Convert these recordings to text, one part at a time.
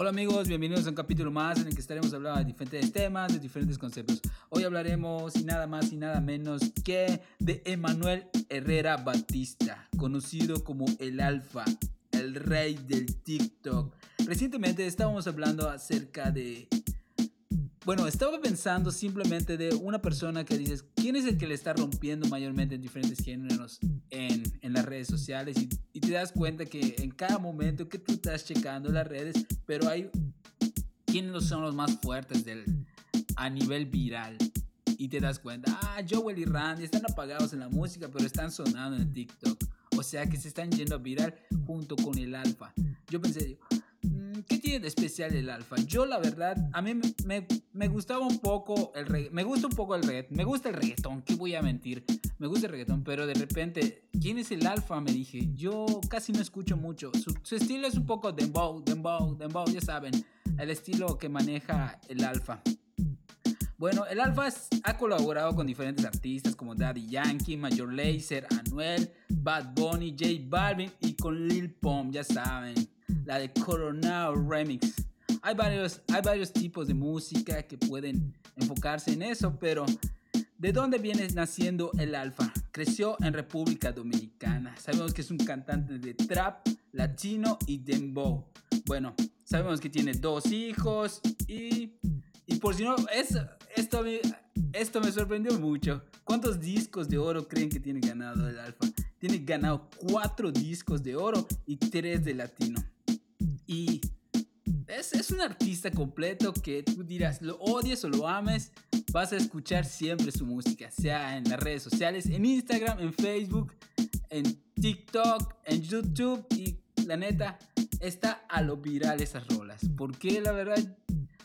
Hola amigos, bienvenidos a un capítulo más en el que estaremos hablando de diferentes temas, de diferentes conceptos. Hoy hablaremos y nada más y nada menos que de Emanuel Herrera Batista, conocido como el Alfa, el rey del TikTok. Recientemente estábamos hablando acerca de bueno, estaba pensando simplemente de una persona que dices, ¿quién es el que le está rompiendo mayormente en diferentes géneros en, las redes sociales? Y, te das cuenta que en cada momento que tú estás checando las redes, pero hay quiénes son los más fuertes a nivel viral. Y te das cuenta, ah, Joel y Randy están apagados en la música, pero están sonando en TikTok. O sea que se están yendo a viral junto con el alfa. Yo pensé, ¿Qué tiene de especial el alfa? Yo la verdad, a mí me, gustaba un poco el reggaetón. Me gusta un poco el reggaetón. Me gusta el reggaetón, ¿qué voy a mentir? Me gusta el reggaetón, pero de repente, ¿quién es el alfa? Me dije, yo casi no escucho mucho. Su, su estilo es un poco dembow, dembow, dembow, ya saben. El estilo que maneja el alfa. Bueno, el Alfa ha colaborado con diferentes artistas como Daddy Yankee, Major Lazer, Anuel, Bad Bunny, J Balvin y con Lil Pump, ya saben la de Coronado Remix. Hay varios, hay varios tipos de música que pueden enfocarse en eso, pero ¿de dónde viene naciendo el Alfa? Creció en República Dominicana. Sabemos que es un cantante de trap, latino y dembow. Bueno, sabemos que tiene dos hijos y, y por si no, es, esto, esto me sorprendió mucho. ¿Cuántos discos de oro creen que tiene ganado el Alfa? Tiene ganado cuatro discos de oro y tres de latino. Y es, es, un artista completo que tú dirás, lo odies o lo ames, vas a escuchar siempre su música, sea en las redes sociales, en Instagram, en Facebook, en TikTok, en YouTube y la neta, está a lo viral esas rolas. Porque la verdad,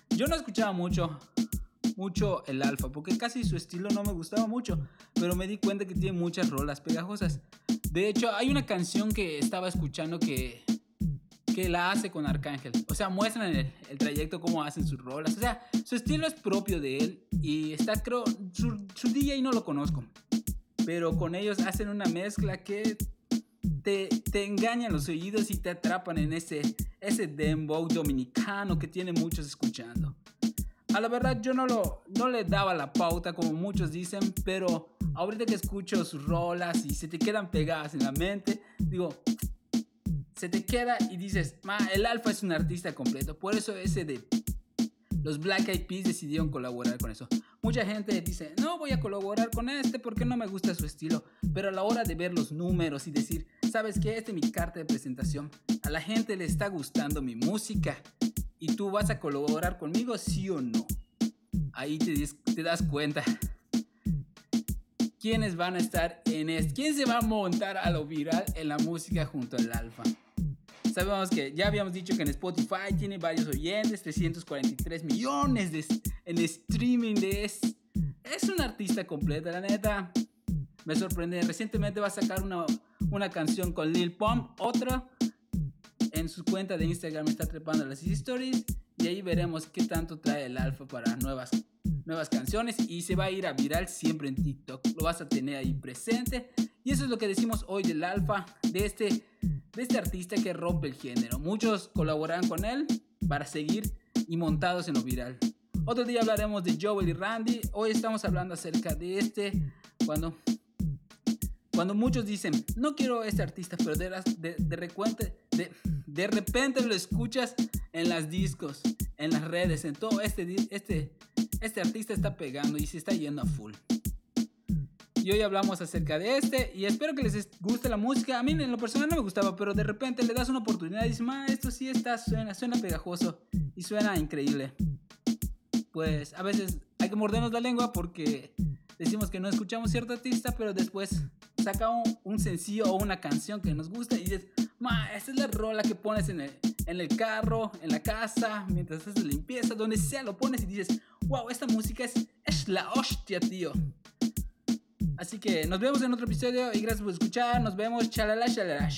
yo no escuchaba mucho, mucho el alfa, porque casi su estilo no me gustaba mucho, pero me di cuenta que tiene muchas rolas pegajosas. De hecho, hay una canción que estaba escuchando que que la hace con Arcángel. O sea, muestran el, el, trayecto, cómo hacen sus rolas. O sea, su estilo es propio de él y está, creo, su, su DJ no lo conozco. Pero con ellos hacen una mezcla que te, te engañan los oídos y te atrapan en ese, ese dembow dominicano que tiene muchos escuchando. A la verdad yo no, lo, no le daba la pauta como muchos dicen, pero ahorita que escucho sus rolas y se te quedan pegadas en la mente, digo, se te queda y dices, ma, el Alfa es un artista completo. Por eso ese de los Black Eyed Peas decidieron colaborar con eso. Mucha gente dice, no voy a colaborar con este porque no me gusta su estilo. Pero a la hora de ver los números y decir, ¿sabes qué? Este es mi carta de presentación. A la gente le está gustando mi música. ¿Y tú vas a colaborar conmigo, sí o no? Ahí te das cuenta. ¿Quiénes van a estar en esto? ¿Quién se va a montar a lo viral en la música junto al alfa? Sabemos que ya habíamos dicho que en Spotify tiene varios oyentes, 343 millones de, en streaming de es, es un artista completo, la neta. Me sorprende. Recientemente va a sacar una, una canción con Lil Pump, otra en su cuenta de Instagram está trepando las stories y ahí veremos qué tanto trae el alfa para nuevas, nuevas canciones y se va a ir a viral siempre en TikTok. Lo vas a tener ahí presente y eso es lo que decimos hoy del alfa, de este de este artista que rompe el género. Muchos colaboran con él para seguir y montados en lo viral. Otro día hablaremos de Joel y Randy. Hoy estamos hablando acerca de este cuando cuando muchos dicen, no quiero este artista, pero de, de, de, repente, de, de, repente lo escuchas en las discos, en las redes, en todo, este, este, este artista está pegando y se está yendo a full y hoy hablamos acerca de este y espero que les guste la música. A mí en lo personal no me gustaba, pero de repente le das una oportunidad y dices, ma, esto sí está, suena, suena pegajoso y suena increíble. Pues a veces hay que mordernos la lengua porque decimos que no escuchamos cierto artista, pero después saca un, sencillo o una canción que nos gusta y dices, ma, esta es la rola que pones en el, en el carro, en la casa, mientras haces limpieza, donde sea lo pones y dices, wow, esta música es, es la hostia, tío. Así que nos vemos en otro episodio y gracias por escuchar. Nos vemos. Chalala, chalala.